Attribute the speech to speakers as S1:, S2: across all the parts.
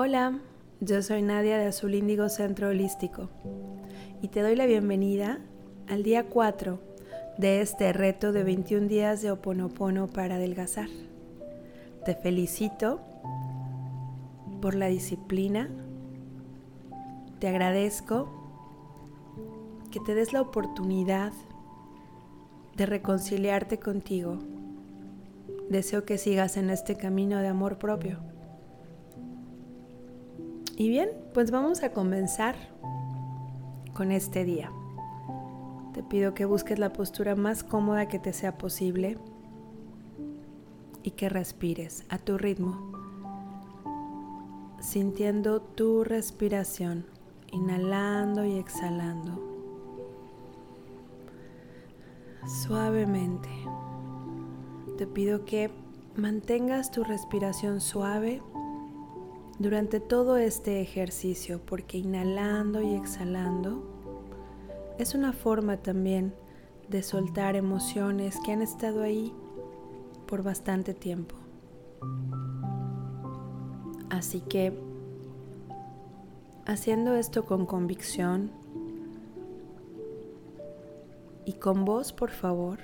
S1: Hola, yo soy Nadia de Azul Índigo Centro Holístico y te doy la bienvenida al día 4 de este reto de 21 días de Oponopono para adelgazar. Te felicito por la disciplina, te agradezco que te des la oportunidad de reconciliarte contigo. Deseo que sigas en este camino de amor propio. Y bien, pues vamos a comenzar con este día. Te pido que busques la postura más cómoda que te sea posible y que respires a tu ritmo, sintiendo tu respiración, inhalando y exhalando. Suavemente. Te pido que mantengas tu respiración suave durante todo este ejercicio, porque inhalando y exhalando es una forma también de soltar emociones que han estado ahí por bastante tiempo. Así que haciendo esto con convicción y con voz, por favor,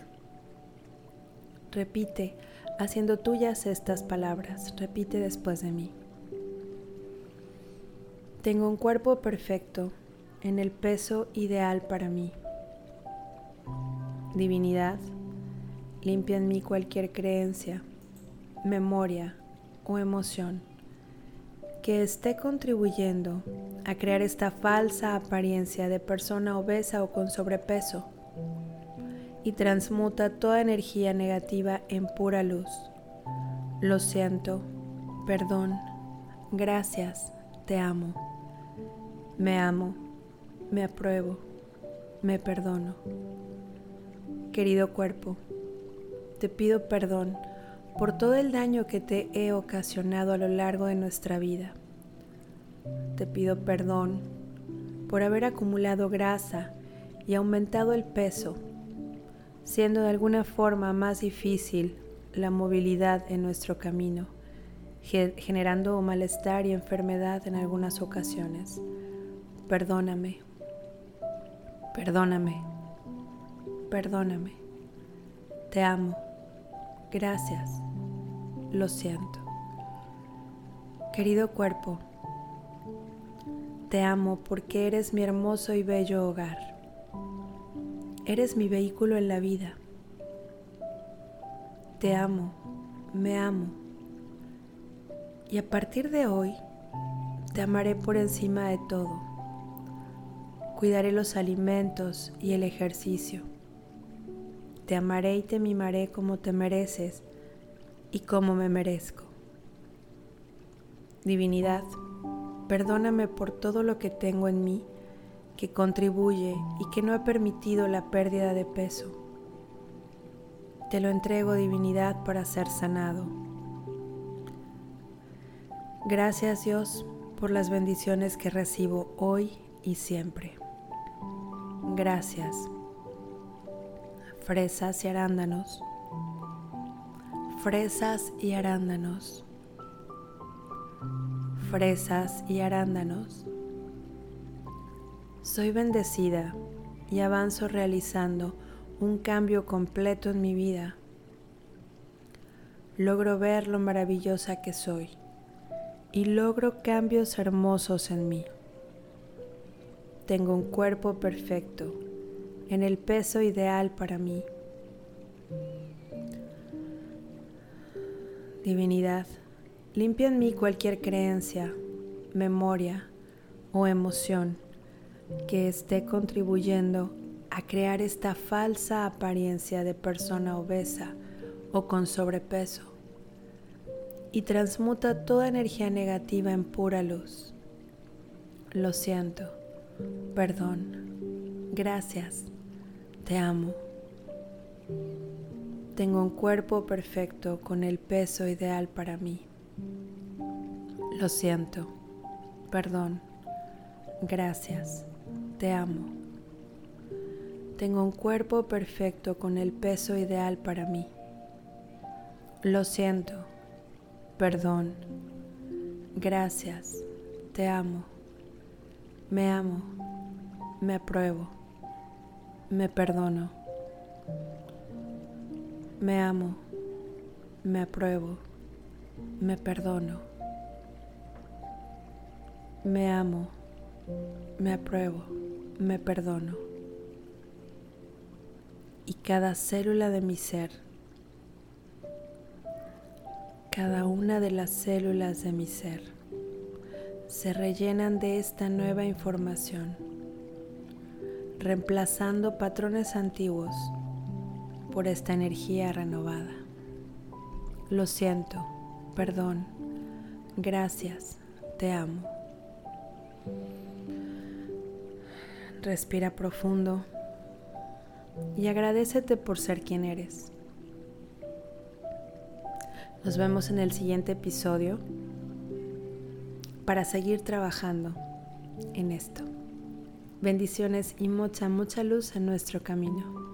S1: repite, haciendo tuyas estas palabras, repite después de mí. Tengo un cuerpo perfecto en el peso ideal para mí. Divinidad, limpia en mí cualquier creencia, memoria o emoción que esté contribuyendo a crear esta falsa apariencia de persona obesa o con sobrepeso y transmuta toda energía negativa en pura luz. Lo siento, perdón, gracias, te amo. Me amo, me apruebo, me perdono. Querido cuerpo, te pido perdón por todo el daño que te he ocasionado a lo largo de nuestra vida. Te pido perdón por haber acumulado grasa y aumentado el peso, siendo de alguna forma más difícil la movilidad en nuestro camino, generando malestar y enfermedad en algunas ocasiones perdóname, perdóname, perdóname. Te amo. Gracias. Lo siento. Querido cuerpo, te amo porque eres mi hermoso y bello hogar. Eres mi vehículo en la vida. Te amo, me amo. Y a partir de hoy, te amaré por encima de todo Cuidaré los alimentos y el ejercicio. Te amaré y te mimaré como te mereces y como me merezco. Divinidad, perdóname por todo lo que tengo en mí que contribuye y que no ha permitido la pérdida de peso. Te lo entrego, divinidad, para ser sanado. Gracias Dios por las bendiciones que recibo hoy y siempre. Gracias. Fresas y arándanos. Fresas y arándanos. Fresas y arándanos. Soy bendecida y avanzo realizando un cambio completo en mi vida. Logro ver lo maravillosa que soy y logro cambios hermosos en mí. Tengo un cuerpo perfecto, en el peso ideal para mí. Divinidad, limpia en mí cualquier creencia, memoria o emoción que esté contribuyendo a crear esta falsa apariencia de persona obesa o con sobrepeso y transmuta toda energía negativa en pura luz. Lo siento Perdón. Gracias. Te amo. Tengo un cuerpo perfecto con el peso ideal para mí. Lo siento. Perdón. Gracias. Te amo. Tengo un cuerpo perfecto con el peso ideal para mí. Lo siento. Perdón. Gracias, te amo, me amo, me apruebo, me perdono. Me amo, me apruebo, me perdono. Me amo, me apruebo, me perdono. Y cada célula de mi ser, cada una de las células de mi ser, se rellenan de esta nueva información, reemplazando patrones antiguos por esta energía renovada. Lo siento, perdón, gracias, te amo. Respira profundo y agradecete por ser quien eres. Nos vemos en el siguiente episodio para seguir trabajando en esto. Bendiciones y mucha, mucha luz en nuestro camino.